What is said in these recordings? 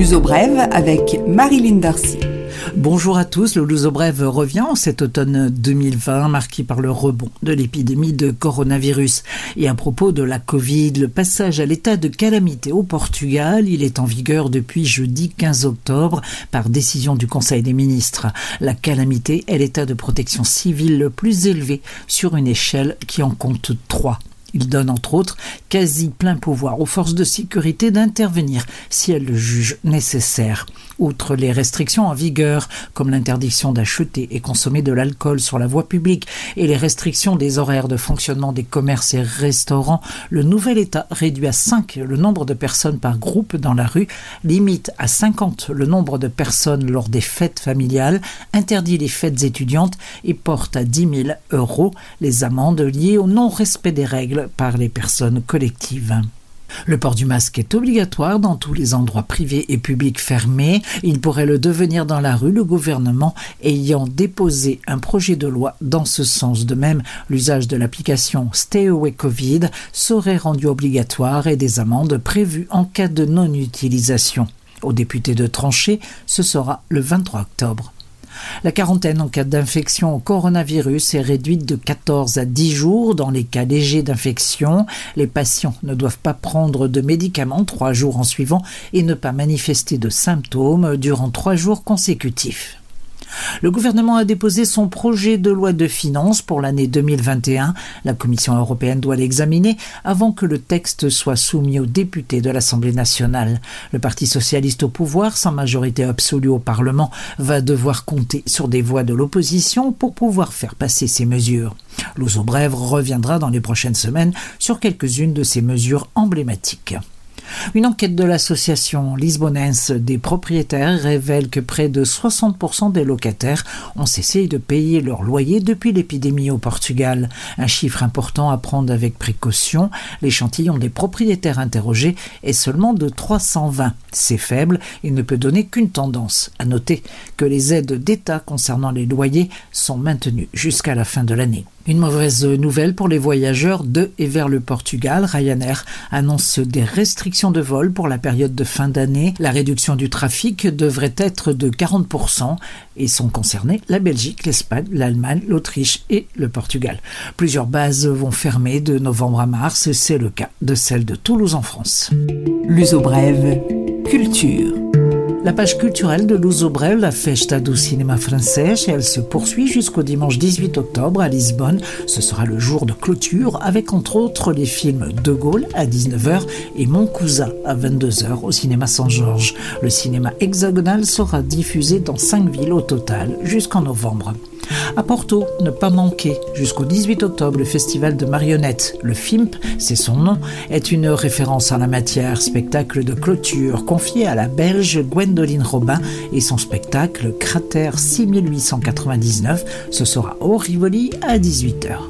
L'uso brève avec Marilyn Darcy. Bonjour à tous, le Luso Brève revient en cet automne 2020 marqué par le rebond de l'épidémie de coronavirus. Et à propos de la Covid, le passage à l'état de calamité au Portugal, il est en vigueur depuis jeudi 15 octobre par décision du Conseil des ministres. La calamité est l'état de protection civile le plus élevé sur une échelle qui en compte trois. Il donne entre autres quasi plein pouvoir aux forces de sécurité d'intervenir si elles le jugent nécessaire. Outre les restrictions en vigueur, comme l'interdiction d'acheter et consommer de l'alcool sur la voie publique et les restrictions des horaires de fonctionnement des commerces et restaurants, le nouvel État réduit à 5 le nombre de personnes par groupe dans la rue, limite à 50 le nombre de personnes lors des fêtes familiales, interdit les fêtes étudiantes et porte à 10 000 euros les amendes liées au non-respect des règles par les personnes collectives. Le port du masque est obligatoire dans tous les endroits privés et publics fermés. Il pourrait le devenir dans la rue, le gouvernement ayant déposé un projet de loi dans ce sens. De même, l'usage de l'application Stay Away Covid serait rendu obligatoire et des amendes prévues en cas de non-utilisation. Aux députés de trancher, ce sera le 23 octobre. La quarantaine en cas d'infection au coronavirus est réduite de 14 à 10 jours dans les cas légers d'infection. Les patients ne doivent pas prendre de médicaments trois jours en suivant et ne pas manifester de symptômes durant trois jours consécutifs. Le gouvernement a déposé son projet de loi de finances pour l'année 2021. La Commission européenne doit l'examiner avant que le texte soit soumis aux députés de l'Assemblée nationale. Le Parti socialiste au pouvoir, sans majorité absolue au Parlement, va devoir compter sur des voix de l'opposition pour pouvoir faire passer ces mesures. L'Ozo Brève reviendra dans les prochaines semaines sur quelques-unes de ces mesures emblématiques. Une enquête de l'association lisbonense des propriétaires révèle que près de 60% des locataires ont cessé de payer leur loyer depuis l'épidémie au Portugal. Un chiffre important à prendre avec précaution. L'échantillon des propriétaires interrogés est seulement de 320. C'est faible et ne peut donner qu'une tendance. À noter que les aides d'État concernant les loyers sont maintenues jusqu'à la fin de l'année. Une mauvaise nouvelle pour les voyageurs de et vers le Portugal. Ryanair annonce des restrictions de vol pour la période de fin d'année. La réduction du trafic devrait être de 40% et sont concernés la Belgique, l'Espagne, l'Allemagne, l'Autriche et le Portugal. Plusieurs bases vont fermer de novembre à mars. C'est le cas de celle de Toulouse en France. L'uso brève, culture. La page culturelle de Lusobrel, la Festa du cinéma français, elle se poursuit jusqu'au dimanche 18 octobre à Lisbonne. Ce sera le jour de clôture avec entre autres les films De Gaulle à 19h et Mon cousin à 22h au cinéma Saint-Georges. Le cinéma hexagonal sera diffusé dans 5 villes au total jusqu'en novembre. À Porto, ne pas manquer, jusqu'au 18 octobre, le festival de marionnettes. Le FIMP, c'est son nom, est une référence en la matière, spectacle de clôture confié à la Belge Gwendoline Robin et son spectacle Cratère 6899. Ce sera au Rivoli à 18h.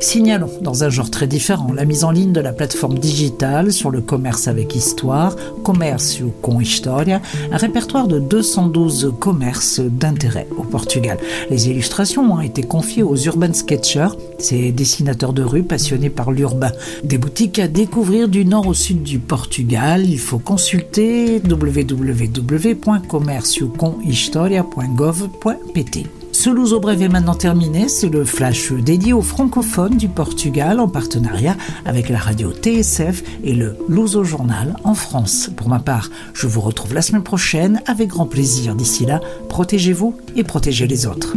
Signalons, dans un genre très différent, la mise en ligne de la plateforme digitale sur le commerce avec histoire, Commercio com História, un répertoire de 212 commerces d'intérêt au Portugal. Les illustrations ont été confiées aux Urban Sketchers, ces dessinateurs de rue passionnés par l'urbain. Des boutiques à découvrir du nord au sud du Portugal. Il faut consulter www.commerciocomhistoria.gov.pt. Ce Luso Brève est maintenant terminé. C'est le flash dédié aux francophones du Portugal en partenariat avec la radio TSF et le Luso Journal en France. Pour ma part, je vous retrouve la semaine prochaine avec grand plaisir. D'ici là, protégez-vous et protégez les autres.